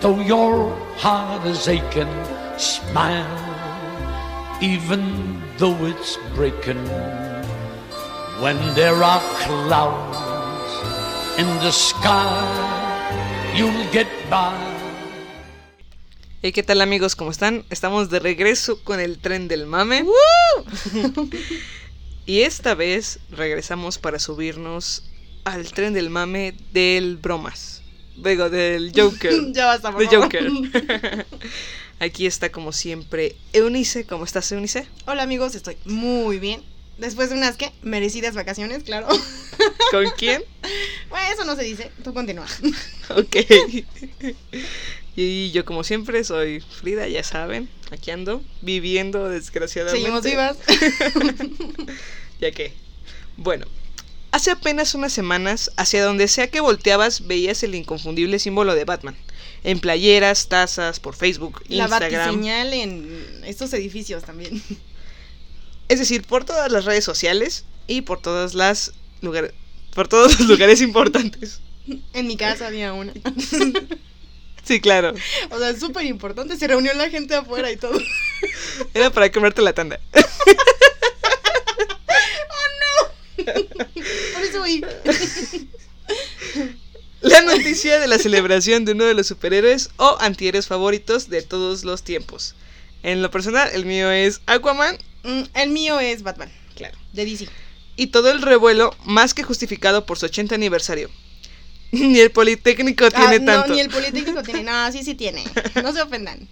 though your heart is aching. Smile, even though it's breaking. When there are clouds in the sky, you'll get by. Hey, ¿qué tal amigos? ¿Cómo están? Estamos de regreso con el tren del mame. y esta vez regresamos para subirnos al tren del mame del bromas. Digo, del Joker. ya basta, por De favor. Joker. Aquí está como siempre Eunice. ¿Cómo estás, Eunice? Hola amigos, estoy muy bien. Después de unas que merecidas vacaciones, claro. ¿Con quién? bueno, eso no se dice. Tú continúa. Ok. Y yo como siempre soy Frida, ya saben. Aquí ando, viviendo desgraciadamente. Seguimos vivas. ya que, bueno, hace apenas unas semanas, hacia donde sea que volteabas, veías el inconfundible símbolo de Batman. En playeras, tazas, por Facebook, La Instagram. batiseñal en estos edificios también. Es decir, por todas las redes sociales y por todas las lugares, por todos los lugares importantes. En mi casa había una. Sí, claro. O sea, es súper importante. Se reunió la gente afuera y todo. Era para comerte la tanda. Por eso voy. La noticia de la celebración de uno de los superhéroes o antihéroes favoritos de todos los tiempos. En lo personal, el mío es Aquaman, Mm, El mío es Batman, claro. de DC. Y todo el revuelo más que justificado por su 80 aniversario. Ni el Politécnico tiene Ah, tanto. No, ni el Politécnico tiene. No, sí, sí tiene. No se ofendan.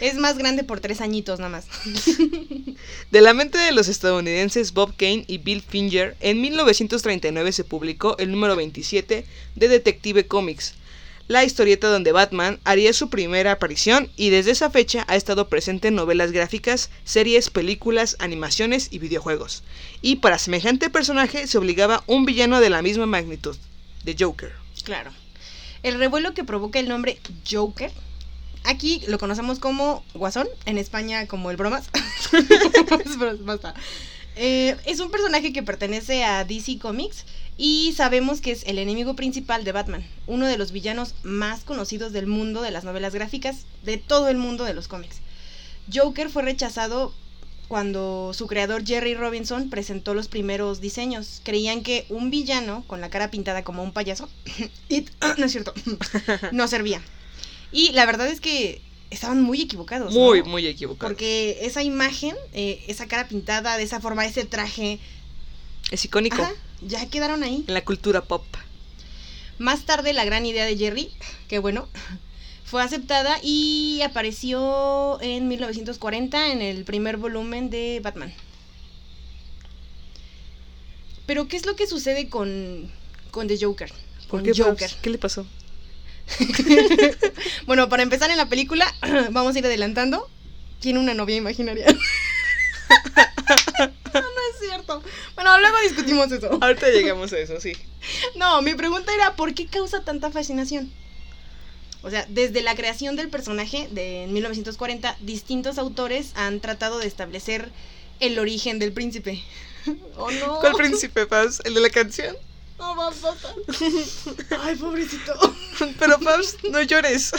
Es más grande por tres añitos nada más. De la mente de los estadounidenses Bob Kane y Bill Finger, en 1939 se publicó el número 27 de Detective Comics, la historieta donde Batman haría su primera aparición y desde esa fecha ha estado presente en novelas gráficas, series, películas, animaciones y videojuegos. Y para semejante personaje se obligaba un villano de la misma magnitud, de Joker. Claro. El revuelo que provoca el nombre Joker. Aquí lo conocemos como Guasón, en España como el Bromas. Basta. Eh, es un personaje que pertenece a DC Comics y sabemos que es el enemigo principal de Batman, uno de los villanos más conocidos del mundo de las novelas gráficas, de todo el mundo de los cómics. Joker fue rechazado cuando su creador Jerry Robinson presentó los primeros diseños. Creían que un villano con la cara pintada como un payaso, no es cierto, no servía. Y la verdad es que estaban muy equivocados. ¿no? Muy, muy equivocado. Porque esa imagen, eh, esa cara pintada de esa forma, ese traje, Es icónico ajá, ya quedaron ahí. en la cultura pop. Más tarde la gran idea de Jerry, que bueno, fue aceptada y apareció en 1940 en el primer volumen de Batman. Pero ¿qué es lo que sucede con, con The Joker? ¿Por Con qué, Joker. Babs? ¿Qué le pasó? Bueno, para empezar en la película, vamos a ir adelantando. Tiene una novia imaginaria. no, no es cierto. Bueno, luego discutimos eso. Ahorita llegamos a eso, sí. No, mi pregunta era, ¿por qué causa tanta fascinación? O sea, desde la creación del personaje de 1940, distintos autores han tratado de establecer el origen del príncipe. ¿Oh, no? ¿Cuál príncipe, Pabs? ¿El de la canción? No, más basta. Ay, pobrecito. Pero, Pabs, no llores.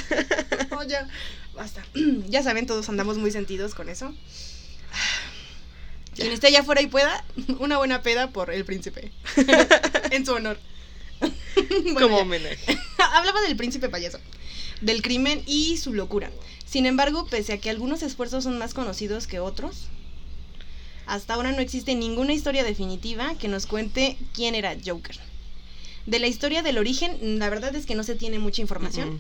No, ya, basta. Ya saben, todos andamos muy sentidos con eso. Quien esté allá afuera y pueda, una buena peda por el príncipe. en su honor. Bueno, Como homenaje. Hablaba del príncipe payaso, del crimen y su locura. Sin embargo, pese a que algunos esfuerzos son más conocidos que otros, hasta ahora no existe ninguna historia definitiva que nos cuente quién era Joker. De la historia del origen, la verdad es que no se tiene mucha información.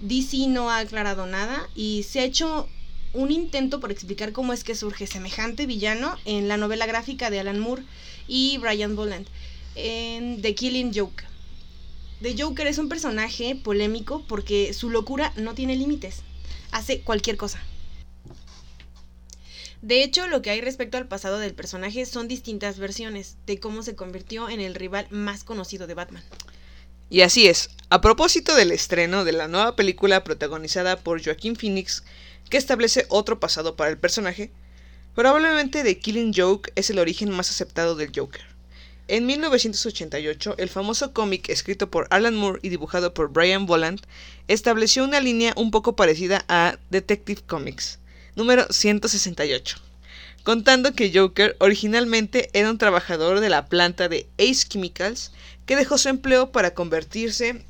DC no ha aclarado nada y se ha hecho un intento por explicar cómo es que surge semejante villano en la novela gráfica de Alan Moore y Brian Boland en The Killing Joke. The Joker es un personaje polémico porque su locura no tiene límites. Hace cualquier cosa. De hecho, lo que hay respecto al pasado del personaje son distintas versiones de cómo se convirtió en el rival más conocido de Batman. Y así es, a propósito del estreno de la nueva película protagonizada por Joaquín Phoenix, que establece otro pasado para el personaje, probablemente The Killing Joke es el origen más aceptado del Joker. En 1988, el famoso cómic escrito por Alan Moore y dibujado por Brian Boland estableció una línea un poco parecida a Detective Comics, número 168, contando que Joker originalmente era un trabajador de la planta de Ace Chemicals que dejó su empleo para convertirse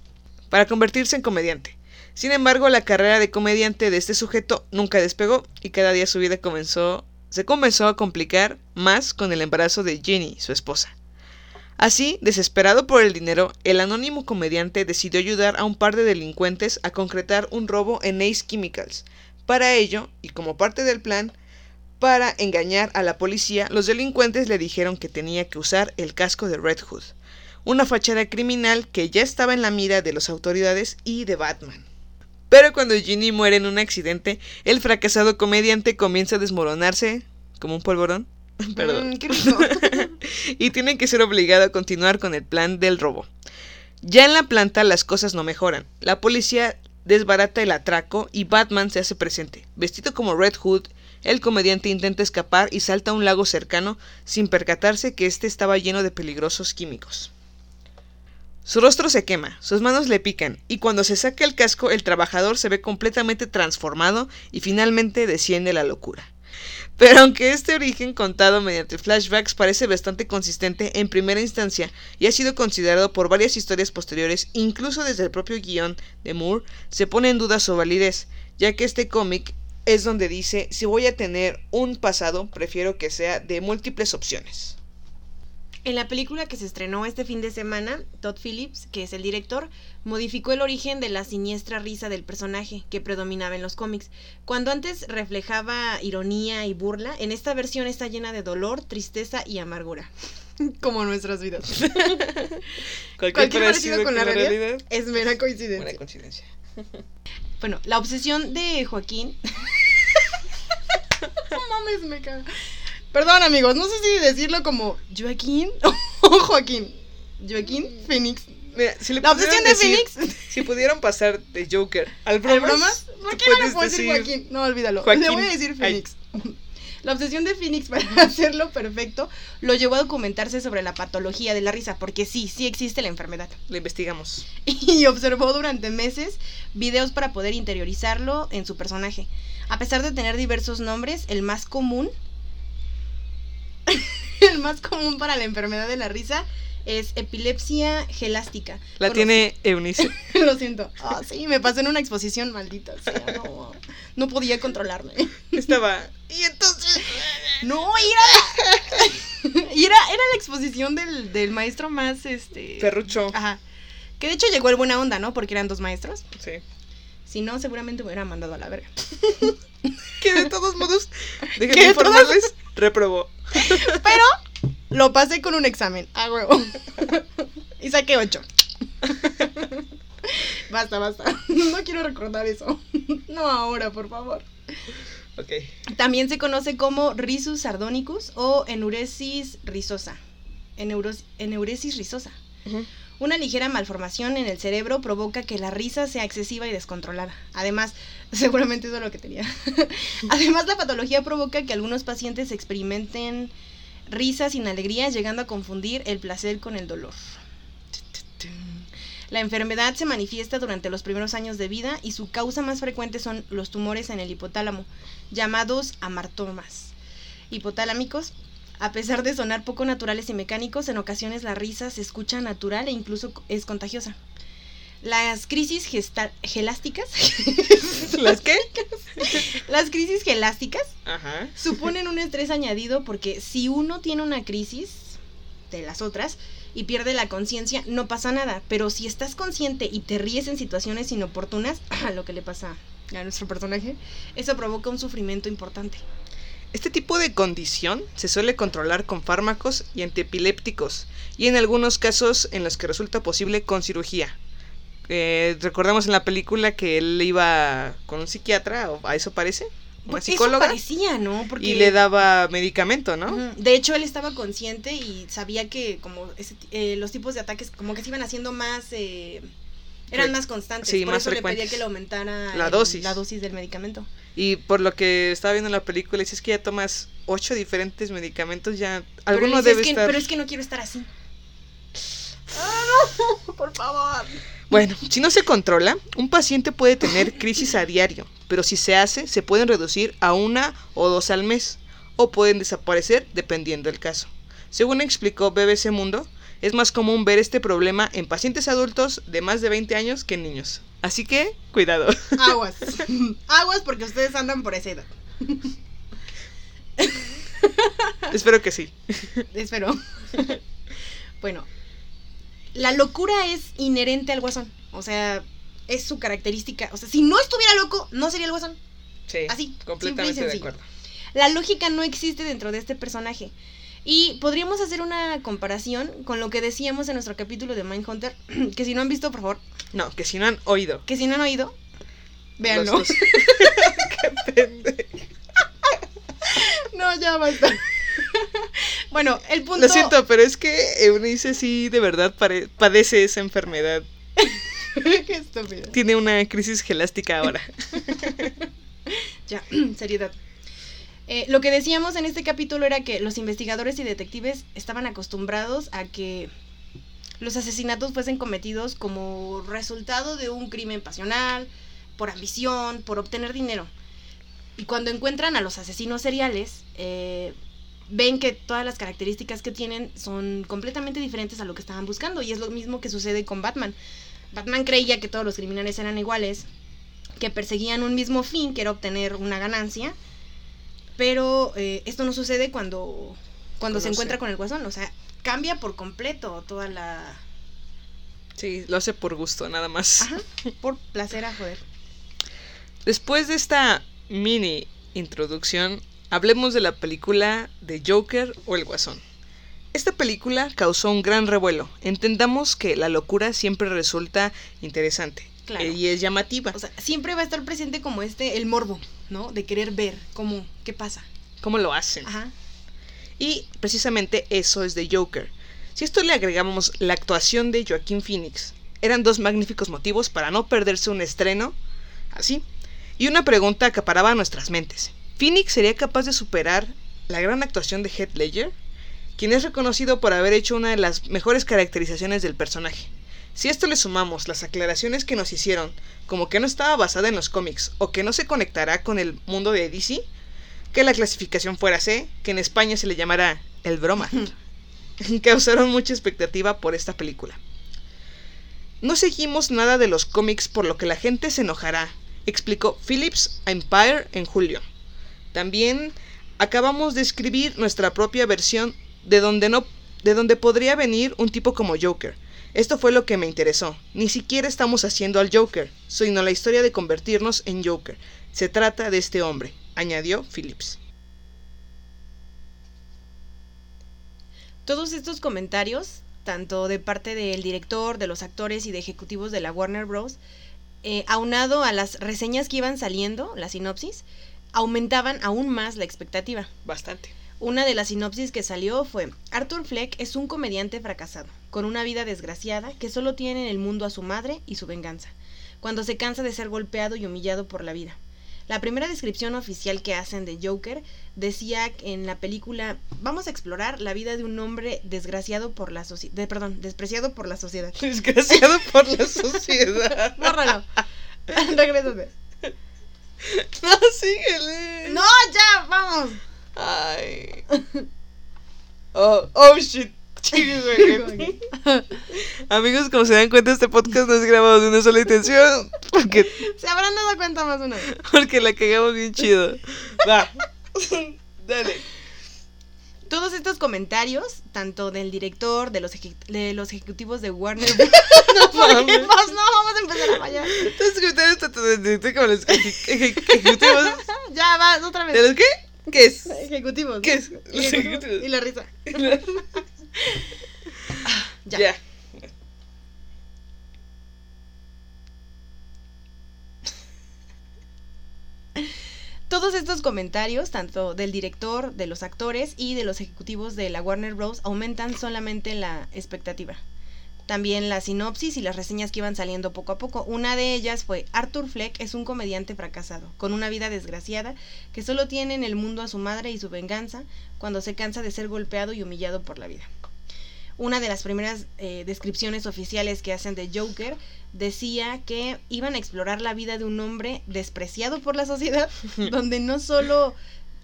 para convertirse en comediante. Sin embargo, la carrera de comediante de este sujeto nunca despegó y cada día su vida comenzó se comenzó a complicar más con el embarazo de Jenny, su esposa. Así, desesperado por el dinero, el anónimo comediante decidió ayudar a un par de delincuentes a concretar un robo en Ace Chemicals. Para ello, y como parte del plan, para engañar a la policía, los delincuentes le dijeron que tenía que usar el casco de Red Hood, una fachada criminal que ya estaba en la mira de las autoridades y de Batman. Pero cuando Ginny muere en un accidente, el fracasado comediante comienza a desmoronarse como un polvorón. Perdón. Mm, qué rico. y tiene que ser obligado a continuar con el plan del robo. Ya en la planta las cosas no mejoran. La policía desbarata el atraco y Batman se hace presente. Vestido como Red Hood, el comediante intenta escapar y salta a un lago cercano sin percatarse que este estaba lleno de peligrosos químicos. Su rostro se quema, sus manos le pican, y cuando se saca el casco el trabajador se ve completamente transformado y finalmente desciende la locura. Pero aunque este origen contado mediante flashbacks parece bastante consistente en primera instancia y ha sido considerado por varias historias posteriores, incluso desde el propio guion de Moore, se pone en duda su validez, ya que este cómic es donde dice, si voy a tener un pasado, prefiero que sea de múltiples opciones. En la película que se estrenó este fin de semana, Todd Phillips, que es el director, modificó el origen de la siniestra risa del personaje que predominaba en los cómics. Cuando antes reflejaba ironía y burla, en esta versión está llena de dolor, tristeza y amargura. Como nuestras vidas. Cualquier parecido con la realidad es mera coincidencia. Coincidencia. Bueno, la obsesión de Joaquín. no mames, me cago. Perdón, amigos, no sé si decirlo como Joaquín o Joaquín. Joaquín Phoenix. Mira, si le La obsesión de decir- Phoenix. Si pudieron pasar de Joker al ¿El bromas, bromas? ¿Por qué no le puedo decir Joaquín? No, olvídalo. Joaquín. Le voy a decir Ay. Phoenix. La obsesión de Phoenix para hacerlo perfecto lo llevó a documentarse sobre la patología de la risa, porque sí, sí existe la enfermedad. Lo investigamos. y observó durante meses videos para poder interiorizarlo en su personaje. A pesar de tener diversos nombres, el más común el más común para la enfermedad de la risa es epilepsia gelástica. La Conocí- tiene Eunice. Lo siento. Ah, sí, me pasó en una exposición maldita. sea, no, no podía controlarme. Estaba. Y entonces. No, era. y era, era la exposición del, del maestro más este. Ferrucho. Ajá. Que de hecho llegó el buena onda, ¿no? Porque eran dos maestros. Sí. Si no, seguramente me hubiera mandado a la verga. Que de todos modos. Déjenme informarles. Reprobó. Pero lo pasé con un examen. A huevo. y saqué ocho. basta, basta. No quiero recordar eso. No ahora, por favor. Ok. También se conoce como risus sardonicus o enuresis rizosa. Eneuros- eneuresis rizosa. Una ligera malformación en el cerebro provoca que la risa sea excesiva y descontrolada. Además, seguramente eso es lo que tenía. Además, la patología provoca que algunos pacientes experimenten risa sin alegría, llegando a confundir el placer con el dolor. La enfermedad se manifiesta durante los primeros años de vida y su causa más frecuente son los tumores en el hipotálamo, llamados amartomas hipotalámicos. A pesar de sonar poco naturales y mecánicos, en ocasiones la risa se escucha natural e incluso es contagiosa. Las crisis gelásticas, ¿Las qué? las crisis gelásticas Ajá. suponen un estrés añadido porque si uno tiene una crisis de las otras y pierde la conciencia, no pasa nada. Pero si estás consciente y te ríes en situaciones inoportunas, a lo que le pasa a nuestro personaje, eso provoca un sufrimiento importante. Este tipo de condición se suele controlar con fármacos y antiepilépticos y en algunos casos en los que resulta posible con cirugía. Eh, recordamos en la película que él iba con un psiquiatra, o a eso parece, una psicóloga, Eso parecía, ¿no? Porque... y le daba medicamento, ¿no? De hecho, él estaba consciente y sabía que como ese eh, los tipos de ataques como que se iban haciendo más... eh, eran más constantes. sí, por más eso le pedía frecuentes. que le aumentara La el- dosis. la dosis del medicamento. Y por lo que estaba viendo en la película, dices que ya tomas ocho diferentes medicamentos, ya Pero alguno debe "Es que- estar... Pero es que no quiero estar así. por favor. Bueno, si no se controla, un paciente puede tener crisis a diario, pero si se hace, se pueden reducir a una o dos al mes, o pueden desaparecer dependiendo del caso. Según explicó BBC Mundo, es más común ver este problema en pacientes adultos de más de 20 años que en niños. Así que, cuidado. Aguas. Aguas porque ustedes andan por esa edad. Espero que sí. Espero. bueno, la locura es inherente al guasón. O sea, es su característica. O sea, si no estuviera loco, no sería el guasón. Sí, Así, completamente de acuerdo. La lógica no existe dentro de este personaje. Y podríamos hacer una comparación con lo que decíamos en nuestro capítulo de Mindhunter, que si no han visto, por favor, No, que si no han oído. que si no han oído, véanlo. Qué pendejo. No, ya basta. bueno, el punto... Lo siento, pero es que Eunice sí de verdad padece esa enfermedad. Qué estúpido. Tiene una crisis gelástica ahora. Ya, seriedad. Eh, lo que decíamos en este capítulo era que los investigadores y detectives estaban acostumbrados a que los asesinatos fuesen cometidos como resultado de un crimen pasional, por ambición, por obtener dinero. Y cuando encuentran a los asesinos seriales, eh, ven que todas las características que tienen son completamente diferentes a lo que estaban buscando. Y es lo mismo que sucede con Batman. Batman creía que todos los criminales eran iguales, que perseguían un mismo fin, que era obtener una ganancia. Pero eh, esto no sucede cuando, cuando se encuentra con el guasón. O sea, cambia por completo toda la... Sí, lo hace por gusto, nada más. Ajá, por placer a joder. Después de esta mini introducción, hablemos de la película de Joker o El Guasón. Esta película causó un gran revuelo. Entendamos que la locura siempre resulta interesante Claro. eh, y es llamativa. O sea, siempre va a estar presente como este, el morbo, ¿no? De querer ver cómo, qué pasa. ¿Cómo lo hacen? Ajá. Y precisamente eso es de Joker. Si a esto le agregamos la actuación de Joaquín Phoenix, eran dos magníficos motivos para no perderse un estreno así. Y una pregunta acaparaba nuestras mentes. ¿Phoenix sería capaz de superar la gran actuación de Heath Ledger? Quien es reconocido por haber hecho una de las mejores caracterizaciones del personaje. Si a esto le sumamos las aclaraciones que nos hicieron, como que no estaba basada en los cómics o que no se conectará con el mundo de DC, que la clasificación fuera C, que en España se le llamará el broma. Causaron mucha expectativa por esta película. No seguimos nada de los cómics por lo que la gente se enojará, explicó Phillips a Empire en julio. También acabamos de escribir nuestra propia versión de donde no de donde podría venir un tipo como Joker. Esto fue lo que me interesó. Ni siquiera estamos haciendo al Joker, sino la historia de convertirnos en Joker. Se trata de este hombre, añadió Phillips. Todos estos comentarios, tanto de parte del director, de los actores y de ejecutivos de la Warner Bros., eh, aunado a las reseñas que iban saliendo, la sinopsis, aumentaban aún más la expectativa. Bastante. Una de las sinopsis que salió fue, Arthur Fleck es un comediante fracasado, con una vida desgraciada que solo tiene en el mundo a su madre y su venganza, cuando se cansa de ser golpeado y humillado por la vida. La primera descripción oficial que hacen de Joker decía en la película, vamos a explorar la vida de un hombre desgraciado por la sociedad, perdón, despreciado por la sociedad. Desgraciado por la sociedad. Bórralo. Regrésate. No, síguele. No, ya, vamos. Ay. Oh, oh shit. Amigos, como se dan cuenta, este podcast no es grabado de una sola intención. Porque, Se habrán dado cuenta más de una vez. porque la cagamos bien chido. Va. Dale. Todos estos comentarios, tanto del director, de los, de los ejecutivos de Warner Bros. no, ¿por qué? mames. Pues no, vamos a empezar a fallar. Entonces, comentarios tanto de, de- de- como los eje- eje- ejecutivos. Ya, vas, otra ¿De vez. los qué? ¿Qué es? Ejecutivos. ¿Qué es? Los Ejecutivos. Y la risa. Ya. ya. Todos estos comentarios, tanto del director, de los actores y de los ejecutivos de la Warner Bros., aumentan solamente la expectativa. También la sinopsis y las reseñas que iban saliendo poco a poco. Una de ellas fue Arthur Fleck es un comediante fracasado, con una vida desgraciada, que solo tiene en el mundo a su madre y su venganza cuando se cansa de ser golpeado y humillado por la vida. Una de las primeras eh, descripciones oficiales que hacen de Joker decía que iban a explorar la vida de un hombre despreciado por la sociedad, donde no solo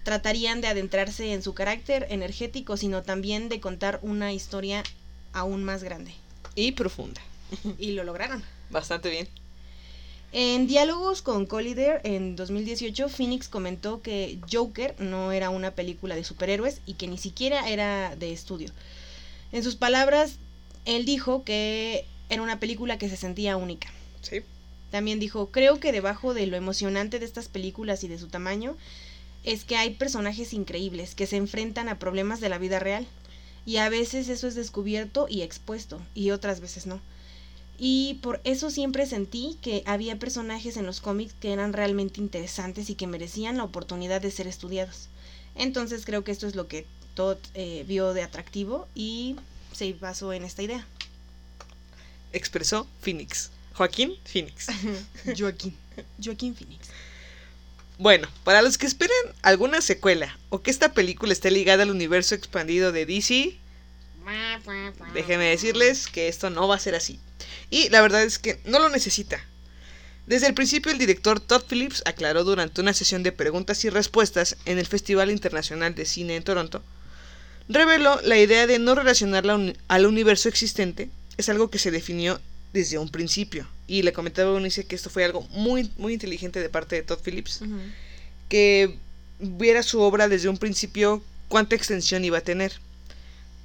tratarían de adentrarse en su carácter energético, sino también de contar una historia aún más grande. Y profunda. Y lo lograron. Bastante bien. En diálogos con Collider en 2018, Phoenix comentó que Joker no era una película de superhéroes y que ni siquiera era de estudio. En sus palabras, él dijo que era una película que se sentía única. Sí. También dijo, creo que debajo de lo emocionante de estas películas y de su tamaño es que hay personajes increíbles que se enfrentan a problemas de la vida real. Y a veces eso es descubierto y expuesto, y otras veces no. Y por eso siempre sentí que había personajes en los cómics que eran realmente interesantes y que merecían la oportunidad de ser estudiados. Entonces creo que esto es lo que Todd eh, vio de atractivo y se basó en esta idea. Expresó Phoenix. Joaquín Phoenix. Joaquín. Joaquín Phoenix. Bueno, para los que esperan alguna secuela o que esta película esté ligada al universo expandido de DC, déjenme decirles que esto no va a ser así. Y la verdad es que no lo necesita. Desde el principio el director Todd Phillips aclaró durante una sesión de preguntas y respuestas en el Festival Internacional de Cine en Toronto, reveló la idea de no relacionarla al universo existente, es algo que se definió desde un principio. Y le comentaba a Eunice que esto fue algo muy, muy inteligente de parte de Todd Phillips que viera su obra desde un principio cuánta extensión iba a tener.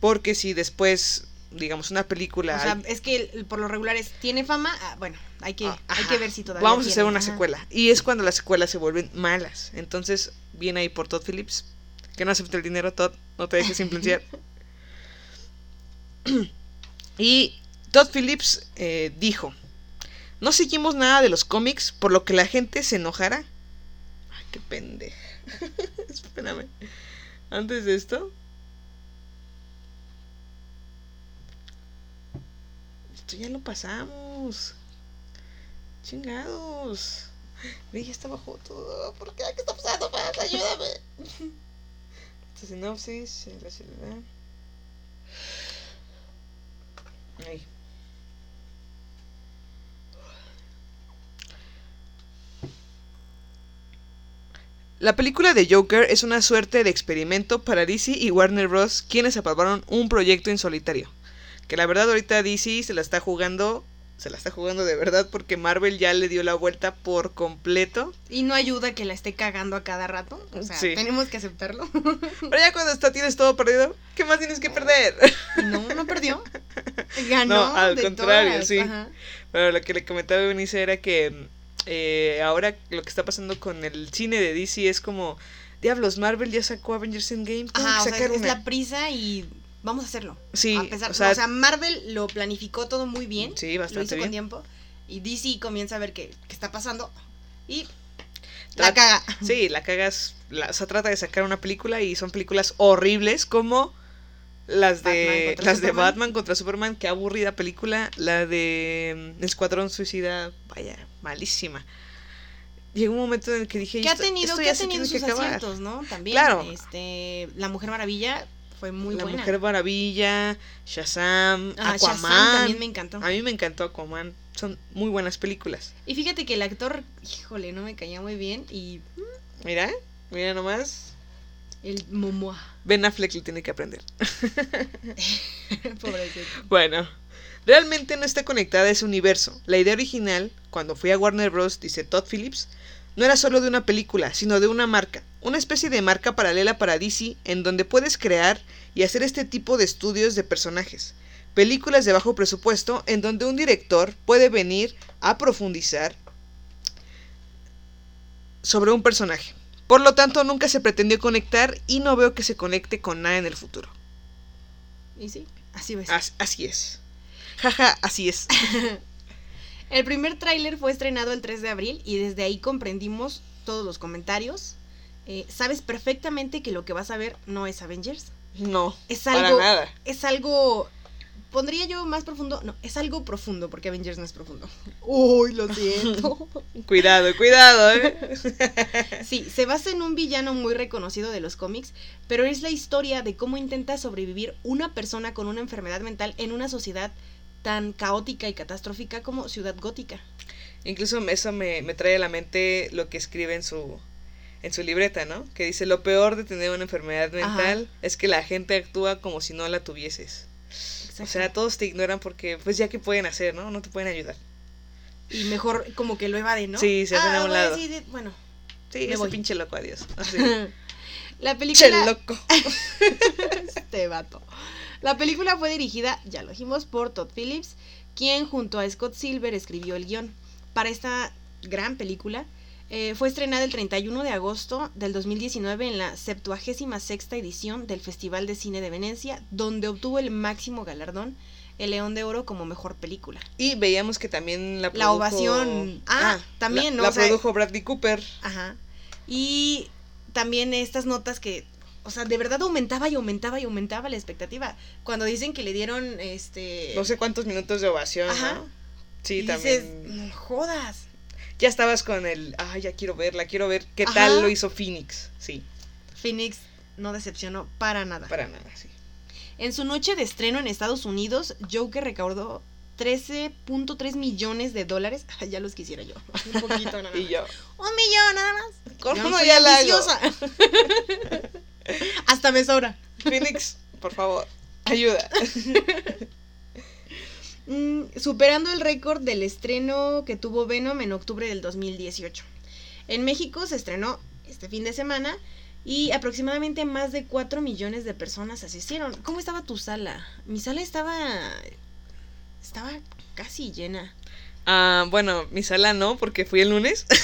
Porque si después, digamos, una película... O sea, es que por lo regular es, tiene fama, ah, bueno, hay que, Ah, hay que ver si todavía Vamos a hacer una ajá. secuela. Y es cuando las secuelas se vuelven malas. Entonces, viene ahí por Todd Phillips. Que no acepte el dinero, Todd. No te dejes influenciar. y Todd Phillips eh, dijo: No seguimos nada de los cómics, por lo que la gente se enojara. Ay, qué pendeja. Espérame. Antes de esto. Esto ya lo pasamos. Chingados. Ve, ya está bajo todo. ¿Por qué? ¿Qué está pasando? Más? Ayúdame. Sinopsis. la ciudad. Ahí. La película de Joker es una suerte de experimento para DC y Warner Bros. quienes aprobaron un proyecto en solitario. Que la verdad ahorita DC se la está jugando, se la está jugando de verdad porque Marvel ya le dio la vuelta por completo. Y no ayuda que la esté cagando a cada rato. O sea, Sí. tenemos que aceptarlo. Pero ya cuando está, tienes todo perdido, ¿qué más tienes que perder? no, no perdió. Ganó. No, al de contrario, todas, sí. ajá. Pero lo que le comentaba a Eunice era que eh, ahora lo que está pasando con el cine de DC es como, diablos, Marvel ya sacó Avengers Endgame, Ajá, o que sea, sacar es una". la prisa y vamos a hacerlo. Sí, a pesar, o sea- o sea, Marvel lo planificó todo muy bien. Sí, lo bastante hizo bien. con tiempo. Y DC comienza a ver qué, qué está pasando. Y la caga. Sí, la cagas, la, o sea, trata de sacar una película y son películas horribles como las Batman de contra las de. Batman contra Superman, qué aburrida película, la de mm, Escuadrón Suicida, vaya, malísima. Llegó un momento en el que dije, Que ha "Esto- tenido, ya ha tenido sus que acabar". aciertos, ¿no? También. Claro. Este, La Mujer Maravilla fue muy La buena. Mujer Maravilla, Shazam, Ah, Aquaman. Shazam también me encantó. A mí me encantó Aquaman. Son muy buenas películas. Y fíjate que el actor, híjole, no me caía muy bien. Y Mira, mira nomás. el Momoa. Ben Affleck le tiene que aprender. Pobrecito. Bueno, realmente no está conectada a ese universo. La idea original, cuando fui a Warner Bros., dice Todd Phillips, no era solo de una película, sino de una marca. Una especie de marca paralela para DC en donde puedes crear y hacer este tipo de estudios de personajes. Películas de bajo presupuesto en donde un director puede venir a profundizar sobre un personaje. Por lo tanto, nunca se pretendió conectar y no veo que se conecte con nada en el futuro. Y sí, así. As- así es. Jaja, así es. El primer tráiler fue estrenado el 3 de abril y desde ahí comprendimos todos los comentarios. Eh, Sabes perfectamente que lo que vas a ver no es Avengers. No, Es para algo. nada. Es algo. Pondría yo más profundo. No, es algo profundo porque Avengers no es profundo. Uy, lo siento. Cuidado, cuidado, ¿eh? Sí, se basa en un villano muy reconocido de los cómics, pero es la historia de cómo intenta sobrevivir una persona con una enfermedad mental en una sociedad tan caótica y catastrófica como Ciudad Gótica. Incluso eso me, me trae a la mente lo que escribe en su, en su libreta, ¿no? Que dice, lo peor de tener una enfermedad mental es que la gente actúa como si no la tuvieses. O sea, todos te ignoran porque, pues ya que pueden hacer, ¿no? No te pueden ayudar. y mejor como que lo evaden, ¿no? Sí, se hacen a un lado. bueno, Sí, ese voy. pinche loco, adiós. Así. la Che película loco. este vato. La película fue dirigida, ya lo dijimos, por Todd Phillips, quien junto a Scott Silver escribió el guion. Para esta gran película eh, fue estrenada el 31 de agosto del 2019 en la 76 edición del Festival de Cine de Venecia, donde obtuvo el máximo galardón, el León de Oro como mejor película. Y veíamos que también la La produjo... ovación. Ah, también, la, ¿no? La O sea, produjo Bradley Cooper. Ajá. Y también estas notas que, o sea, de verdad aumentaba y aumentaba y aumentaba la expectativa. Cuando dicen que le dieron, este... No sé cuántos minutos de ovación, Ajá. ¿no? Sí, y también. dices, no jodas. Ya estabas con el, ah, ya quiero verla, quiero ver qué Ajá. tal lo hizo Phoenix. Sí, Phoenix no decepcionó para nada. para nada, sí. En su noche de estreno en Estados Unidos, Joker recaudó 13.3 millones de dólares. Ay, ya los quisiera yo. Un poquito nada Y más. yo, Un millón nada más. soy ya la hago. Hasta me sobra. Phoenix, por favor, ayuda. Mm, superando el récord del estreno que tuvo Venom en octubre del 2018. En México se estrenó este fin de semana y aproximadamente más de 4 millones de personas asistieron. ¿Cómo estaba tu sala? Mi sala estaba estaba casi llena. Ah, bueno, mi sala no, porque fui el lunes.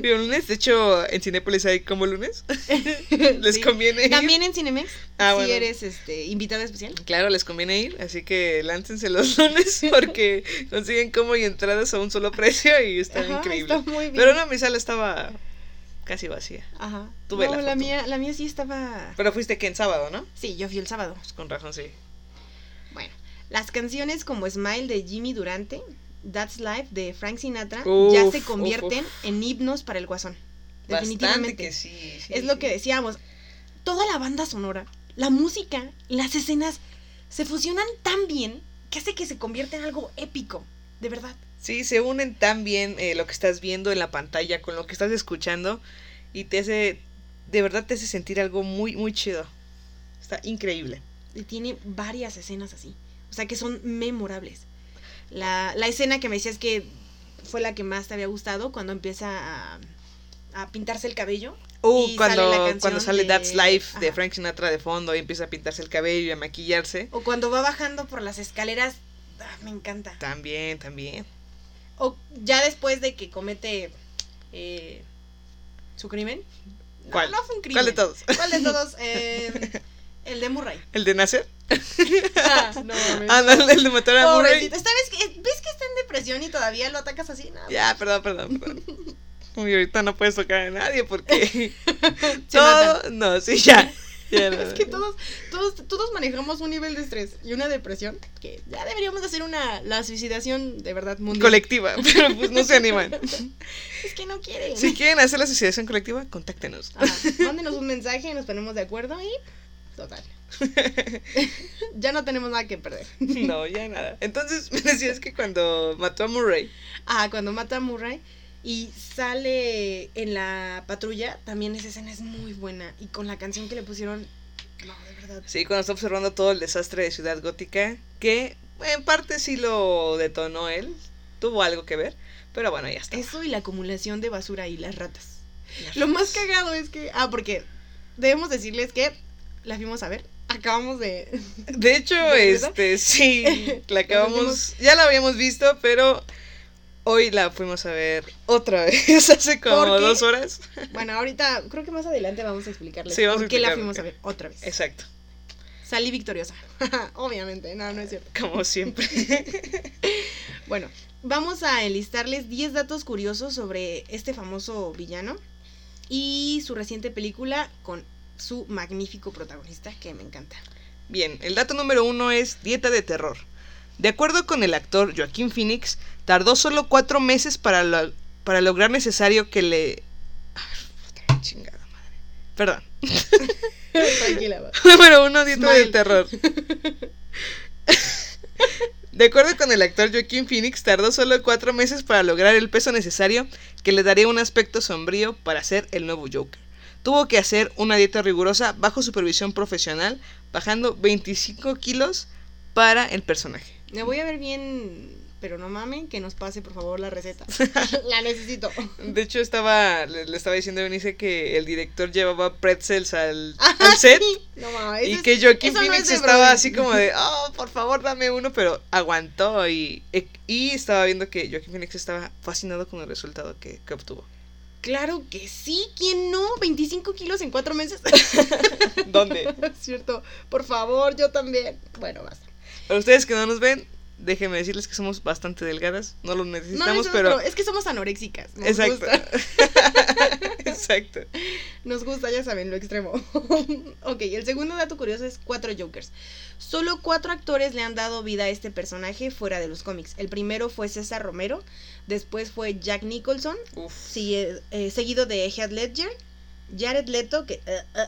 fui el lunes, de hecho, en Cinépolis hay como lunes. Les Sí. conviene ir. También en Cinemex, Ah, si bueno. eres este invitado especial. Claro, les conviene ir, así que láncense los lunes porque consiguen como y entradas a un solo precio y está Ajá, increíble. está muy bien. Pero no, mi sala estaba casi vacía. Ajá. tuve no, la mía la mía sí estaba Pero fuiste que en sábado, ¿no? Sí, yo fui el sábado. Con razón, sí. Las canciones como Smile de Jimmy Durante, That's Life de Frank Sinatra Uf, ya se convierten uf. en himnos para el guasón. Definitivamente. que sí. sí, es lo que decíamos. Toda la banda sonora, la música, las escenas se fusionan tan bien que hace que se convierta en algo épico. De verdad. Sí, se unen tan bien eh, lo que estás viendo en la pantalla con lo que estás escuchando y te hace, de verdad te hace sentir algo muy, muy chido. Está increíble. Y tiene varias escenas así. O sea que son memorables. La, la escena que me decías que fue la que más te había gustado cuando empieza a, a pintarse el cabello. Uh, Y cuando, sale la canción cuando sale de- That's Life de Ajá. Frank Sinatra de fondo y empieza a pintarse el cabello y a maquillarse. O cuando va bajando por las escaleras. ah, me encanta. También, también. O ya después de que comete eh, su crimen. ¿Cuál? No fue un crimen. ¿Cuál de todos? ¿Cuál de todos? Eh, el de Murray. ¿El de nacer? Ah, no, mames. No, el de matar a Murray. Vez que, ¿Ves que está en depresión y todavía lo atacas así? No, Ya, perdón, perdón, perdón. Uy, ahorita no puedes tocar a nadie porque todo, no, sí, ya. Ya, Es que todos, todos, todos manejamos un nivel de estrés y una depresión que ya deberíamos hacer una la suicidación de verdad mundial. colectiva, pero pues no se animan. Es que no quieren. Si quieren hacer la asociación colectiva, contáctenos. Ajá, Mándenos un mensaje, nos ponemos de acuerdo y total. ya no tenemos nada que perder. No, ya nada. Entonces me decías que cuando mató a Murray, Ah, cuando mata a Murray y sale en la patrulla, también esa escena es muy buena. Y con la canción que le pusieron, no, de verdad. sí, cuando está observando todo el desastre de Ciudad Gótica, que en parte sí lo detonó él, tuvo algo que ver, pero bueno, ya está. Eso y la acumulación de basura y las ratas. Lo más cagado es que. Ah, porque debemos decirles que la fuimos a ver. Acabamos de. De hecho, este, sí, la acabamos, ya la habíamos visto, pero Hoy la fuimos a ver otra vez, hace como dos horas. Bueno, ahorita creo que más adelante vamos a explicarles Sí, vamos a por qué la fuimos a ver otra vez. Exacto, Salí victoriosa. Obviamente, no, no es cierto. como siempre. Bueno, vamos a enlistarles 10 datos curiosos sobre este famoso villano y su reciente película con su magnífico protagonista que me encanta. Bien, el dato número uno es dieta de terror. De acuerdo con el actor Joaquín Phoenix, tardó solo cuatro meses para, lo- para lograr necesario que le... Puta chingada madre. Perdón. Tranquila, va. Número uno, dieta Smile. del terror. De acuerdo con el actor Joaquín Phoenix, tardó solo cuatro meses para lograr el peso necesario que le daría un aspecto sombrío para ser el nuevo Joker. Tuvo que hacer una dieta rigurosa bajo supervisión profesional, bajando 25 kilos para el personaje. Me voy a ver bien, pero no mamen, que nos pase por favor la receta. la necesito. De hecho, estaba le, le estaba diciendo a Eunice que el director llevaba pretzels al, Ah, al set. sí. No mames. Y que Joaquín no Phoenix es estaba broma. así como de, oh, por favor, dame uno, pero aguantó y, y estaba viendo que Joaquín Phoenix estaba fascinado con el resultado que, que obtuvo. Claro que sí, ¿quién no? 25 kilos en cuatro meses. ¿Dónde? Es cierto. Por favor, yo también. Bueno, basta. Para ustedes que no nos ven, déjenme decirles que somos bastante delgadas, no lo No, necesitamos, es, pero... es que somos anoréxicas. Nos Exacto. gusta. Exacto. Nos gusta, ya saben, lo extremo. ok, el segundo dato curioso es cuatro Jokers. Solo cuatro actores le han dado vida a este personaje fuera de los cómics. El primero fue César Romero, después fue Jack Nicholson, Uf. sigue- eh, seguido de Heath Ledger, Jared Leto, que... eh, eh,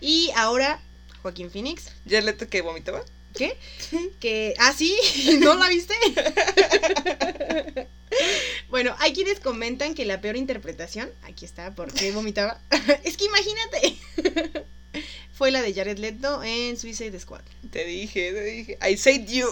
y ahora Joaquín Phoenix. ¿Ya le que vomitaba? ¿Qué? Que... Ah, sí, ¿no la viste? bueno, hay quienes comentan que la peor interpretación, aquí está, ¿por qué vomitaba? es que imagínate. Fue la de Jared Leto en Suicide Squad. Te dije, te dije. I said you.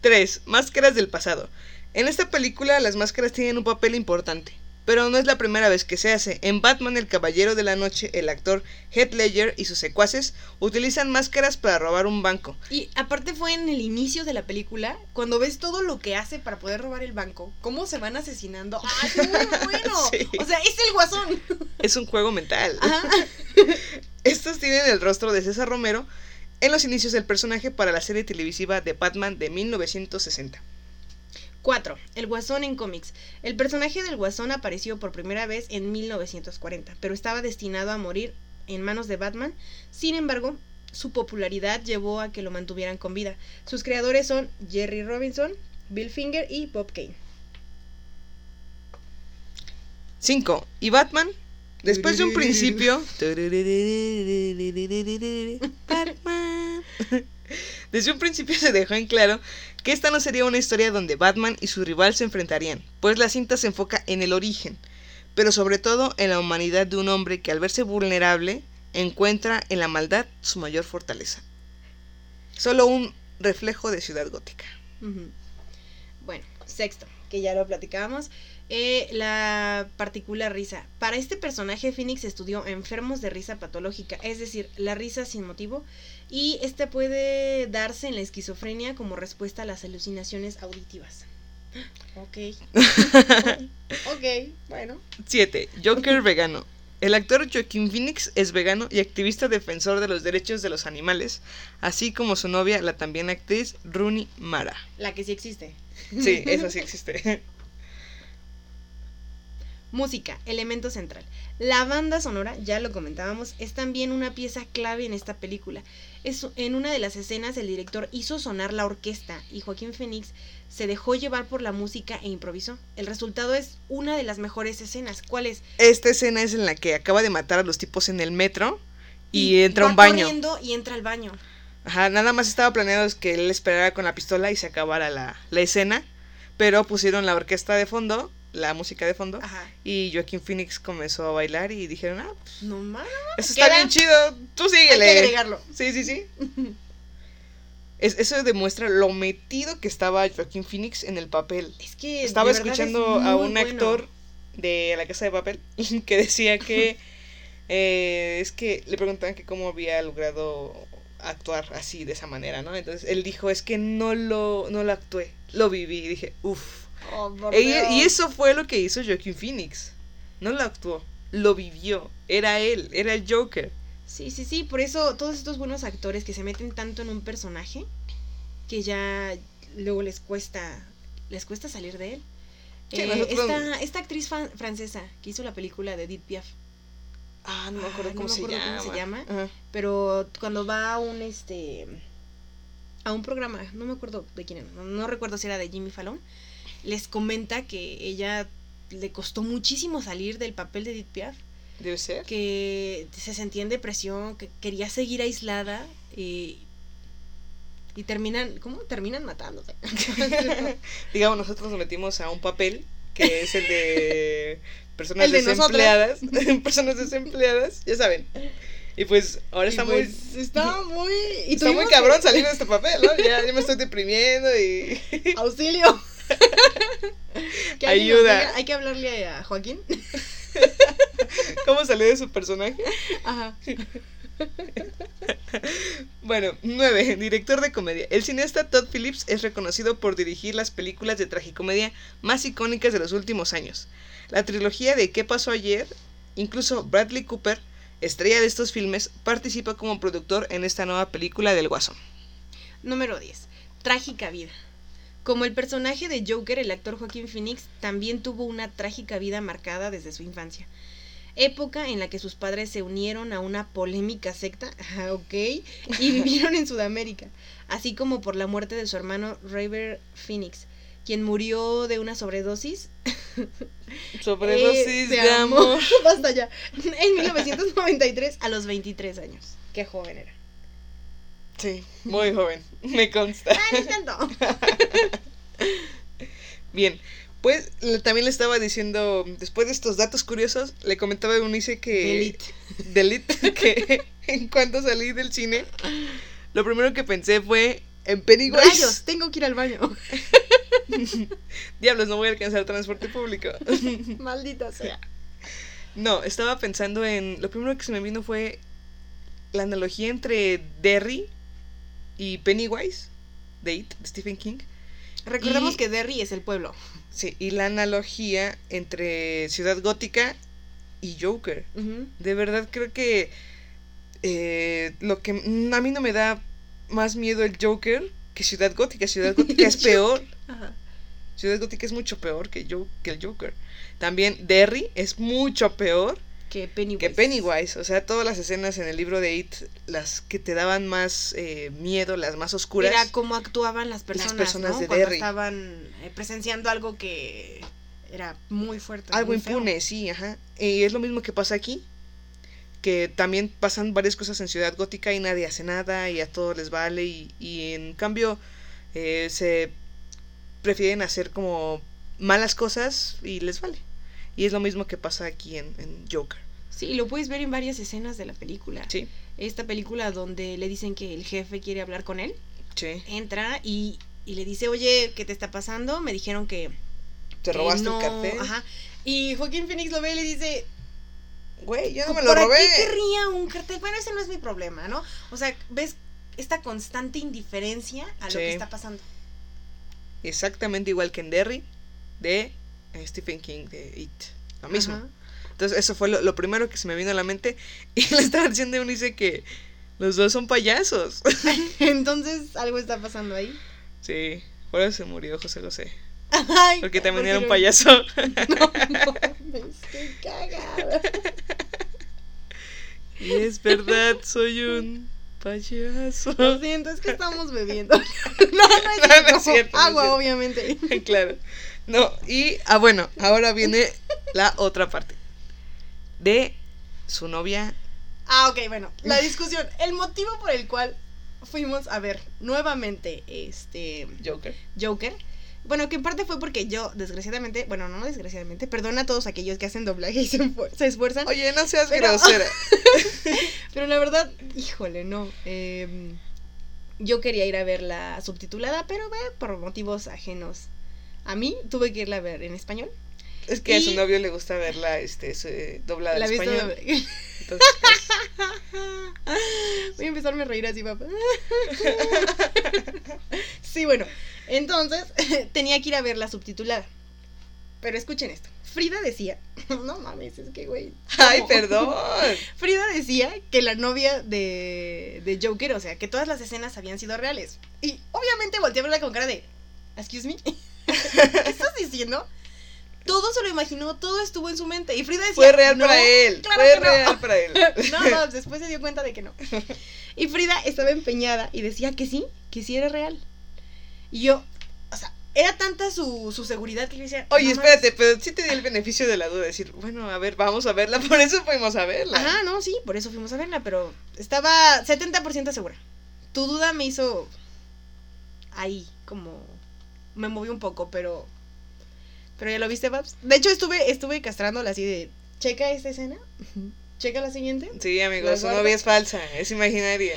3. Máscaras del pasado. En esta película las máscaras tienen un papel importante, pero no es la primera vez que se hace. En Batman el Caballero de la Noche, el actor Heath Ledger y sus secuaces utilizan máscaras para robar un banco. Y aparte fue en el inicio de la película, cuando ves todo lo que hace para poder robar el banco, cómo se van asesinando. ¡Ah, es muy bueno! Sí. O sea, es el guasón. Es un juego mental. Ajá. Estos tienen el rostro de César Romero en los inicios del personaje para la serie televisiva de Batman de 1960. 4. El Guasón en cómics. El personaje del Guasón apareció por primera vez en 1940, pero estaba destinado a morir en manos de Batman. Sin embargo, su popularidad llevó a que lo mantuvieran con vida. Sus creadores son Jerry Robinson, Bill Finger y Bob Kane. 5. ¿Y Batman? Después de un principio... Batman. Desde un principio se dejó en claro que esta no sería una historia donde Batman y su rival se enfrentarían, pues la cinta se enfoca en el origen, pero sobre todo en la humanidad de un hombre que al verse vulnerable encuentra en la maldad su mayor fortaleza. Solo un reflejo de ciudad gótica. Bueno, sexto, que ya lo platicábamos. Eh, la particular risa. Para este personaje, Phoenix estudió enfermos de risa patológica, es decir, la risa sin motivo, y esta puede darse en la esquizofrenia como respuesta a las alucinaciones auditivas. Ok. ok, bueno. 7. Joker vegano. El actor Joaquin Phoenix es vegano y activista defensor de los derechos de los animales, así como su novia, la también actriz Rooney Mara. La que sí existe. Sí, eso sí existe. Música, elemento central. La banda sonora, ya lo comentábamos, es también una pieza clave en esta película. Es, en una de las escenas el director hizo sonar la orquesta y Joaquín Phoenix se dejó llevar por la música e improvisó. El resultado es una de las mejores escenas. ¿Cuál es? Esta escena es en la que acaba de matar a los tipos en el metro y, entra a un baño. corriendo y entra al baño. Ajá, nada más estaba planeado que él esperara con la pistola y se acabara la, la escena, pero pusieron la orquesta de fondo, la música de fondo, Ajá. y Joaquin Phoenix comenzó a bailar y dijeron, ah, pues, No más. eso está Queda- bien chido, tú Hay que síguele. agregarlo. Sí, sí, sí. Es- eso demuestra lo metido que estaba Joaquin Phoenix en el papel. Es que Estaba escuchando es a un bueno. actor de La Casa de Papel que decía que eh, es que le preguntaban que cómo había logrado actuar así de esa manera, ¿no? Entonces él dijo es que no lo no lo actué, lo viví y dije, uff, Oh, Y, eso fue lo que hizo Joaquin Phoenix. No lo actuó, lo vivió. Era él, era el Joker. Sí, sí, sí, por eso todos estos buenos actores que se meten tanto en un personaje que ya luego les cuesta les cuesta salir de él. Eh, nosotros- esta, esta actriz fan- francesa que hizo la película de Edith Piaf, Ah, no me Ah, acuerdo no cómo, me se, acuerdo llama. cómo se llama. Ajá. pero cuando va a un este a un programa, no me acuerdo de quién era, no, no recuerdo si era de Jimmy Fallon, les comenta que ella le costó muchísimo salir del papel de Edith Piaf, Debe ser. que se sentía en depresión, que quería seguir aislada y y terminan, ¿cómo? Terminan matándose. Digamos, nosotros nos metimos a un papel que es el de personas El de nosotras. desempleadas. personas desempleadas, ya saben. Y pues ahora Y está pues, muy. está muy y está muy cabrón que- salir de este papel, ¿no? Ya, ya me estoy deprimiendo y. Auxilio. Que Ayuda. diga, Hay que hablarle a Joaquín. ¿Cómo salió de su personaje? Ajá. Bueno, 9. Director de comedia. El cineasta Todd Phillips es reconocido por dirigir las películas de tragicomedia más icónicas de los últimos años. La trilogía de ¿Qué pasó ayer? Incluso Bradley Cooper, estrella de estos filmes, participa como productor en esta nueva película del Guasón. Número 10. Trágica vida. Como el personaje de Joker, el actor Joaquín Phoenix también tuvo una trágica vida marcada desde su infancia. Época en la que sus padres se unieron a una polémica secta, ah, ok, y vivieron en Sudamérica, así como por la muerte de su hermano River Phoenix, quien murió de una sobredosis. Sobredosis eh, de amor. Basta ya. En 1993 a los 23 años. Qué joven era. Sí, muy joven, me consta. Ah, tanto. Bien, pues también le estaba diciendo, después de estos datos curiosos, le comentaba a Eunice que... Elite. de Elite, que en cuanto salí del cine, lo primero que pensé fue en Pennywise. Rayos, tengo que ir al baño. Diablos, no voy a alcanzar transporte público. Maldita sea. No, estaba pensando en... Lo primero que se me vino fue la analogía entre Derry y Pennywise, de It, de Stephen King. Recordemos Y- que Derry es el pueblo. Sí, y la analogía entre Ciudad Gótica y Joker. De verdad creo que eh, lo que a mí no me da más miedo el Joker que Ciudad Gótica. Ciudad Gótica es peor. Ajá. Ciudad Gótica es mucho peor que, que el Joker. También Derry es mucho peor Que Pennywise. que Pennywise. O sea, todas las escenas en el libro de It, las que te daban más eh, miedo, las más oscuras. Era cómo actuaban las personas, personas ¿no? de Cuando Derry. estaban eh, presenciando algo que era muy fuerte. Algo muy feo. impune, sí, ajá. Y es lo mismo que pasa aquí. Que también pasan varias cosas en Ciudad Gótica y nadie hace nada y a todos les vale. Y, y en cambio eh, se prefieren hacer como malas cosas y les vale. Y es lo mismo que pasa aquí en, en Joker. Sí, lo puedes ver en varias escenas de la película. Sí, Esta película donde le dicen que el jefe quiere hablar con él, sí. entra y, y le dice, oye, ¿qué te está pasando? Me dijeron que... Te que robaste no- el cartel. Ajá. Y Joaquín Phoenix lo ve y le dice, Güey, yo no me lo ¿Para robé. qué querría un cartel? Bueno, ese no es mi problema, ¿no? O sea, ves esta constante indiferencia a lo que está pasando. Exactamente igual que en Derry de Stephen King de It. Lo mismo. Ajá. Entonces, eso fue lo, lo primero que se me vino a la mente. Y la estaba diciendo uno dice que los dos son payasos. Entonces, algo está pasando ahí. sí, por eso se murió José José. Ay, Porque también ¿por era un no? payaso. No, mames, qué cagada. y es verdad, soy un payaso. Lo siento, es que estamos bebiendo. No, no es No, no es cierto, no es Agua, obviamente. claro. No, y, ah, bueno, ahora viene la otra parte. De su novia. Ah, ok, bueno. La discusión, el motivo por el cual fuimos a ver nuevamente este Joker. Joker. Bueno, que en parte fue porque yo, desgraciadamente, bueno, no desgraciadamente, perdona a todos aquellos que hacen doblaje y se, esfuer- se esfuerzan. Oye, no seas Pero- grosera. Pero la verdad, híjole, no. em, yo quería ir a verla subtitulada, pero eh, por motivos ajenos a mí, tuve que irla a ver en español. Es que a su novio le gusta verla este, se- doblada La en español. Entonces, pues, Voy a empezarme a reír así, papá. Sí, bueno. Entonces, tenía que ir a verla subtitulada. Pero escuchen esto. Frida decía, no mames, es que güey. Ay, perdón. Frida decía que la novia de, de Joker, o sea, que todas las escenas habían sido reales. Y obviamente volteé a verla con cara de, excuse me, ¿qué estás diciendo? Todo se lo imaginó, todo estuvo en su mente. Y Frida decía, Fue real "No, para él. claro Fue que no". real para él. No, no, después se dio cuenta de que no. Y Frida estaba empeñada y decía que sí, que sí era real. Y yo, o sea, era tanta su, su seguridad que yo decía. Oye, "No espérate, pero sí te di el beneficio de la duda. Decir, bueno, a ver, vamos a verla. Por eso fuimos a verla. Ajá, no, sí, por eso fuimos a verla, pero estaba 70% segura. Tu duda me hizo ahí, como me movió un poco, pero pero ya lo viste, Babs. De hecho estuve estuve castrándola así de checa esta escena, checa la siguiente. Sí, amigos, ¿La su novia es falsa, es imaginaria.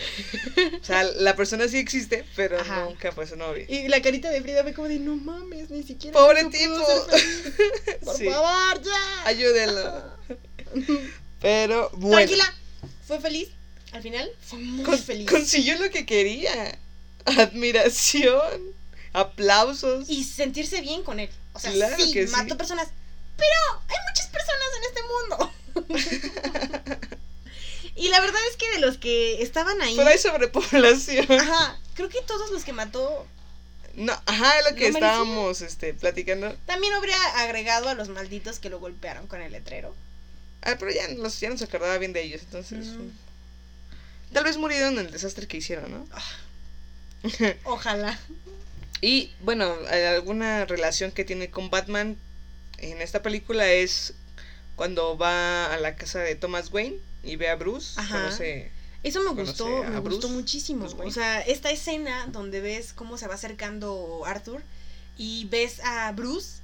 O sea, la persona sí existe, pero Ajá. nunca fue su novia. Y la carita de Frida fue como de no mames, ni siquiera Pobre tipo. Por Sí. favor, ya. Ayúdenlo. Pero bueno. Tranquila, fue feliz. Al final fue muy Con- feliz. consiguió lo que quería. Admiración, aplausos. y sentirse bien con él. O sea, Claro sí, que sí. mató personas, pero hay muchas personas en este mundo. y la verdad es que de los que estaban ahí, Pero hay sobrepoblación. ajá, creo que todos los que mató No, ajá, es lo que estábamos este, platicando. también habría agregado a los malditos que lo golpearon con el letrero. Ah, pero ya, los, ya no se acordaba bien de ellos, entonces. Tal vez murieron en el desastre que hicieron, ¿no? Ojalá. Y bueno, alguna relación que tiene con Batman en esta película es cuando va a la casa de Thomas Wayne y ve a Bruce. Ajá. Conoce, Eso me gustó, me Bruce, gustó muchísimo. Bruce o sea, esta escena donde ves cómo se va acercando Arthur y ves a Bruce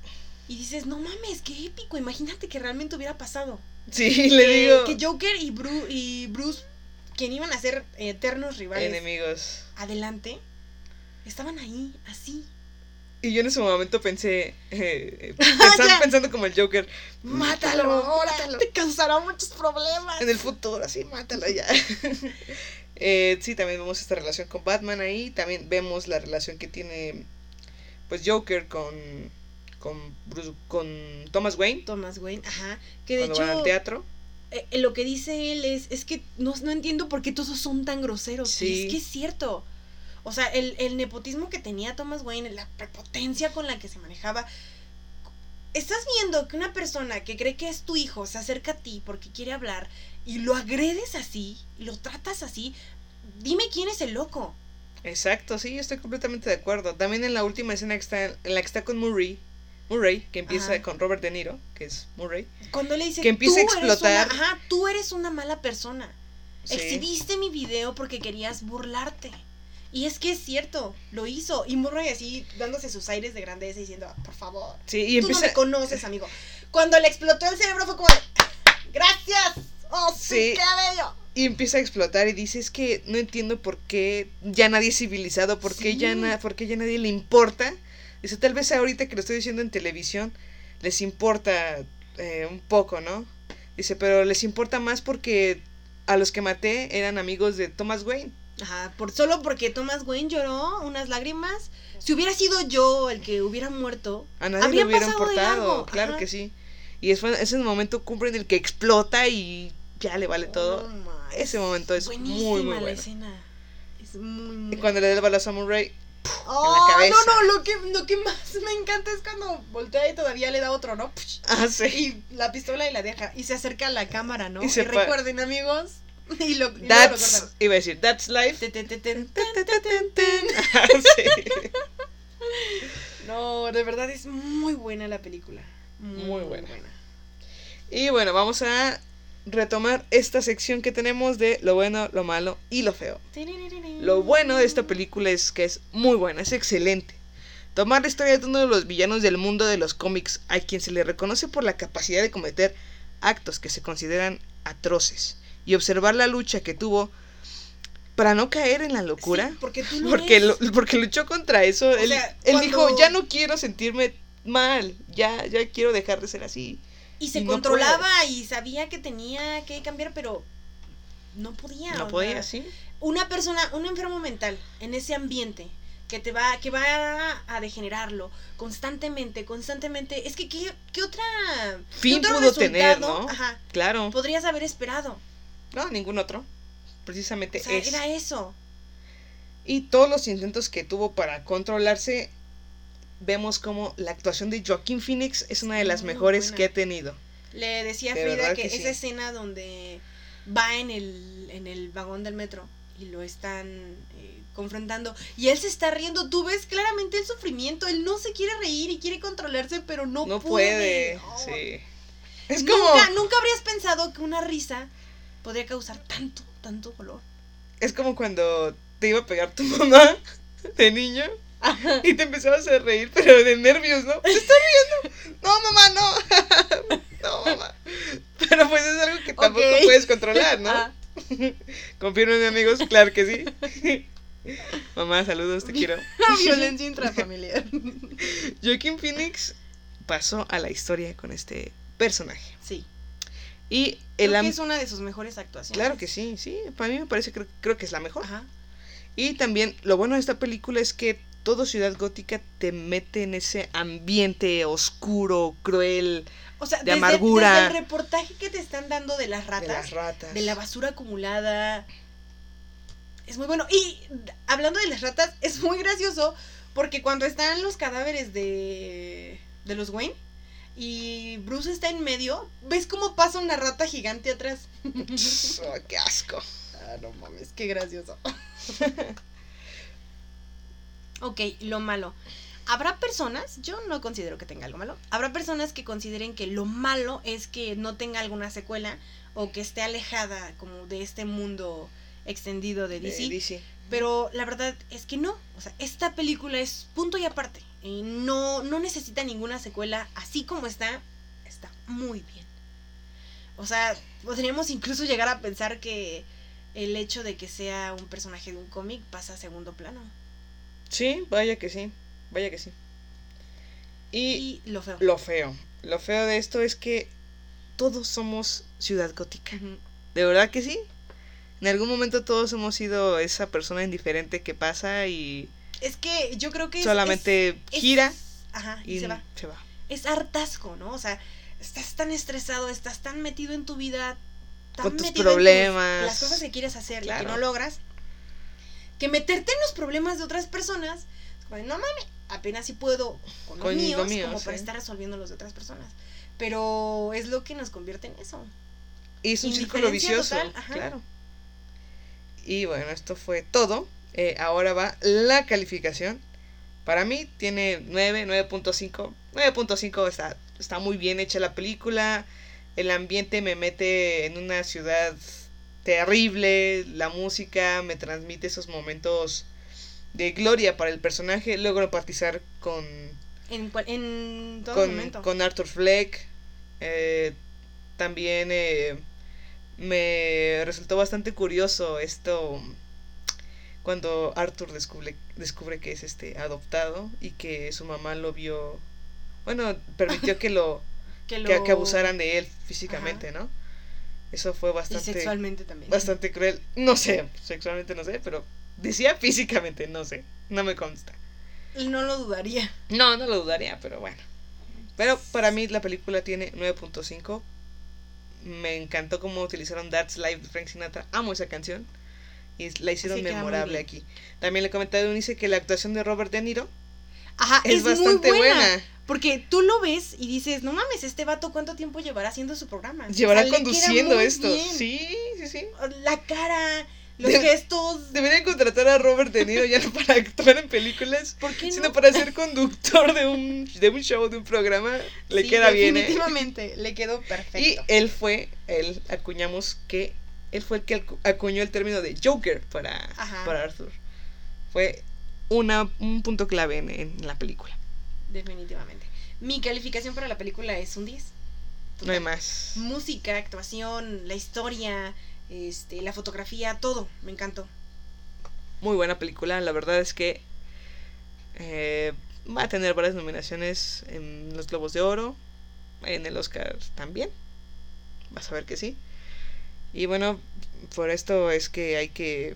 y dices, no mames, qué épico, imagínate que realmente hubiera pasado. Sí, le que, digo. que Joker y, Bru- y Bruce, quien iban a ser eternos rivales Enemigos. adelante, estaban ahí, así. Y yo en ese momento pensé, eh, eh, Ya. pensando, pensando como el Joker, Mátalo, ahora te causará muchos problemas. en el futuro, así, mátalo ya. Eh, sí, también vemos esta relación con Batman ahí, también vemos la relación que tiene, pues, Joker con, con, Bruce, con Thomas Wayne, Thomas Wayne, ajá. Que de cuando van al teatro. eh, eh, lo que dice él es, es que no, no entiendo por qué todos son tan groseros. Sí. Y es que es cierto. O sea, el, el nepotismo que tenía Thomas Wayne, la prepotencia con la que se manejaba. Estás viendo que una persona que cree que es tu hijo se acerca a ti porque quiere hablar y lo agredes así, y lo tratas así. Dime quién es el loco. Exacto, sí, estoy completamente de acuerdo. También en la última escena que está, en la que está con Murray, Murray, que empieza Ajá. con Robert De Niro, que es Murray. Cuando le dice Que empieza a "Tú eres explotar". una- ajá, tú eres una mala persona. Sí. Exhibiste mi video porque querías burlarte. Y es que es cierto, lo hizo. Y Murray así dándose sus aires de grandeza diciendo, "Ah, por favor, Sí, y tú no empieza... me conoces, amigo. Cuando le explotó el cerebro fue como, de, gracias. Oh, sí, Sí. qué bello. Y empieza a explotar y dice, es que no entiendo por qué ya nadie es civilizado, por qué, Sí. ya, na- por qué ya nadie le importa. Dice, tal vez ahorita que lo estoy diciendo en televisión, les importa eh, un poco, ¿no? Dice, pero les importa más porque a los que maté eran amigos de Thomas Wayne. Ajá, por, solo porque Thomas Wayne lloró unas lágrimas. Si hubiera sido yo el que hubiera muerto, A nadie habría le hubiera pasado de importado, largo. claro Ajá. que sí. Y es, es el momento cumbre en el que explota y ya le vale todo. Ese momento es muy, buenísima muy la bueno. escena. Es muy, muy Y cuando le da el balazo a Murray, Oh, cabeza. no, no, lo que, lo que más me encanta es cuando voltea y todavía le da otro, ¿no? ah, sí. Y la pistola y la deja. Y se acerca a la cámara, ¿no? Y Y, recuerden, amigos. Y lo, y lo iba a decir, that's life. No, de verdad es muy buena la película. Muy, Muy buena. buena. Y bueno, vamos a retomar esta sección que tenemos de lo bueno, lo malo y lo feo. Lo bueno de esta película es que es muy buena, es excelente. Tomar la historia de uno de los villanos del mundo de los cómics, a quien se le reconoce por la capacidad de cometer actos que se consideran atroces, y observar la lucha que tuvo para no caer en la locura, Sí, porque tú porque, ves. lo- porque luchó contra eso. él sea, él cuando- dijo, ya no quiero sentirme mal, ya, ya quiero dejar de ser así. Y se y no controlaba y sabía que tenía que cambiar, pero no podía. No podía, sí. Una persona, un enfermo mental en ese ambiente, que te va, que va a degenerarlo constantemente, constantemente. Es que, ¿qué, qué otra Fin qué otro pudo tener, ¿no? Ajá, Claro. podrías haber esperado? No, ningún otro. Precisamente O sea, es. era eso. Y todos los intentos que tuvo para controlarse, vemos como la actuación de Joaquín Phoenix es una de las Muy mejores buena. que ha tenido. Le decía a De Frida que, que sí. esa escena donde va en el, en el vagón del metro y lo están eh, confrontando y él se está riendo, tú ves claramente el sufrimiento, él no se quiere reír y quiere controlarse, pero no, No, puede. puede. No. Sí. Es nunca, como, nunca habrías pensado que una risa podría causar tanto, tanto dolor. es como cuando te iba a pegar tu mamá de niño y te empezabas a reír, pero de nervios, ¿no? ¡Se está riendo! No, mamá, no. no, mamá. Pero pues es algo que tampoco puedes controlar, ¿no? Ah, Confirmen, amigos, claro que sí. Mamá, saludos, te quiero. violencia intrafamiliar. Joaquin Phoenix pasó a la historia con este personaje. Sí. Y el que es una de sus mejores actuaciones. Claro que sí, sí. Para mí me parece, creo, creo que es la mejor. Ajá. Y también lo bueno de esta película es que todo Ciudad Gótica te mete en ese ambiente oscuro, cruel, O sea, De desde, amargura. desde el reportaje que te están dando de las ratas. de las ratas. de la basura acumulada. Es muy bueno. Y hablando de las ratas, es muy gracioso porque cuando están los cadáveres de, de los Wayne y Bruce está en medio, ves cómo pasa una rata gigante atrás. Oh, ¡Qué asco! Ah, no mames, qué gracioso. ok, lo malo. Habrá personas, yo no considero que tenga algo malo, habrá personas que consideren que lo malo es que no tenga alguna secuela o que esté alejada como de este mundo extendido de De DC. Pero la verdad es que no. O sea, esta película es punto y aparte. Y no, no necesita ninguna secuela. Así como está, está muy bien. O sea, podríamos incluso llegar a pensar que el hecho de que sea un personaje de un cómic pasa a segundo plano. Sí, vaya que sí. Vaya que sí. Y Y lo feo. lo feo. Lo feo de esto es que todos somos Ciudad Gótica. ¿De verdad que sí? En algún momento todos hemos sido esa persona indiferente que pasa y Es que yo creo que es- solamente es- es- gira Ajá, y, y se va. se va. Es hartazgo, ¿no? O sea, estás tan estresado, estás tan metido en tu vida, tan Con tus metido en problemas. las cosas que quieres hacer y que no logras, que meterte en los problemas de otras personas, es como de, no mames, apenas si puedo con los Con lo míos, mío, como para estar resolviendo los de otras personas. Pero es lo que nos convierte en eso. Y es un círculo vicioso, total, ajá. claro. Y bueno, esto fue todo. Eh, ahora va la calificación. Para mí tiene 9, 9.5. 9.5 está, está muy bien hecha la película. El ambiente me mete en una ciudad terrible. La música me transmite esos momentos de gloria para el personaje. Logro empatizar con En, cual- en todo con, momento. con Arthur Fleck. eh, también eh, me resultó bastante curioso esto cuando Arthur descubre, descubre que es este adoptado y que su mamá lo vio, bueno, permitió que lo que, lo- que, que abusaran de él físicamente, ¿no? Eso fue Y bastante sexualmente también. bastante cruel. No sé, sexualmente no sé, pero decía físicamente, no sé, no me consta. No lo dudaría. No, no lo dudaría, pero bueno. Pero para mí la película tiene 9.5. Me encantó cómo utilizaron That's Life de Frank Sinatra. Amo esa canción. Y la hicieron memorable aquí. También le comenté a Eunice que la actuación de Robert De Niro Ajá, es, es, muy bastante buena. buena. Porque tú lo ves y dices, no mames, este vato cuánto tiempo llevará haciendo su programa. Llevará O sea, conduciendo esto. bien. Sí, sí, sí. La cara, los De- gestos. Deberían contratar a Robert De Niro ya no para actuar en películas, ¿Por qué sino no? para ser conductor de un, de un show, de un programa. Le Sí, queda bien, ¿eh? Definitivamente, le quedó Y perfecto. él fue, él acuñamos que él fue el que acu- acuñó el término de Joker para, Ajá. para Arthur. Fue una, un punto clave en, en la película. Definitivamente. Mi calificación para la película es un 10. No hay más. Música, actuación, la historia, este, la fotografía, todo. Me encantó. Muy buena película. La verdad es que eh, va a tener varias nominaciones en los Globos de Oro. En el Oscar también. Vas a ver que sí. Y bueno, por esto es que hay que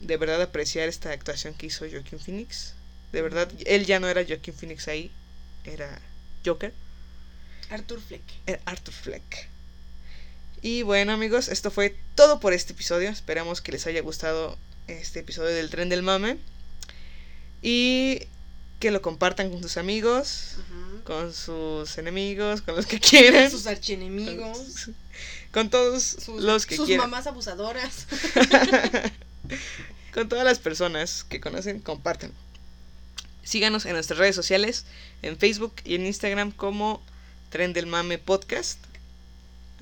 de verdad apreciar esta actuación que hizo Joaquin Phoenix. De verdad, él ya no era Joaquin Phoenix ahí, era Joker, Arthur Fleck. era Arthur Fleck. Y bueno amigos, esto fue todo por este episodio. Esperamos que les haya gustado este episodio del tren del mame. Y que lo compartan con sus amigos, con sus enemigos, con los que quieran. Sus archienemigos. Con todos Sus, los que sus quieran. mamás abusadoras. con todas las personas que conocen, compártanlo. Síganos en nuestras redes sociales, en Facebook y en Instagram como Tren del Mame Podcast.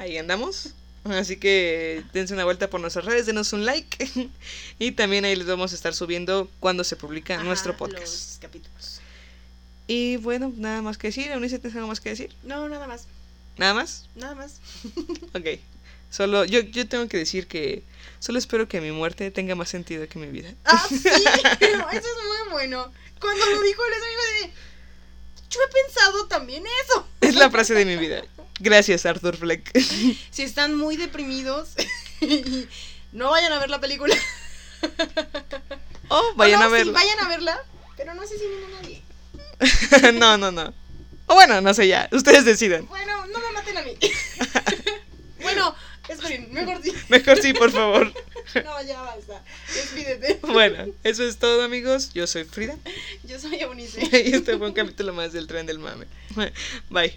Ahí andamos. Así que dense una vuelta por nuestras redes, denos un like. y también ahí les vamos a estar subiendo cuando se publica Ajá, nuestro podcast. Los capítulos. Y bueno, nada más que decir. Eunice, ¿tienes algo más que decir? No, nada más. ¿Nada más? Nada más. Ok. Solo, yo, yo tengo que decir que solo espero que mi muerte tenga más sentido que mi vida. Ah, sí. Eso es muy bueno. Cuando lo dijo el amigo de. Yo he pensado también eso. Es la frase de mi vida. Gracias, Arthur Fleck. Si están muy deprimidos, no vayan a ver la película. Oh, vayan no, a sí, verla. vayan a verla, pero no asesinen a nadie. no, no, no. O bueno, no sé ya. Ustedes deciden. Bueno, no me maten a mí. bueno, esperen, mejor sí. Mejor sí, por favor. No, ya basta. Despídete. Bueno, eso es todo, amigos. Yo soy Frida. Yo soy Eunice. Y este fue un capítulo más del tren del mame. Bye.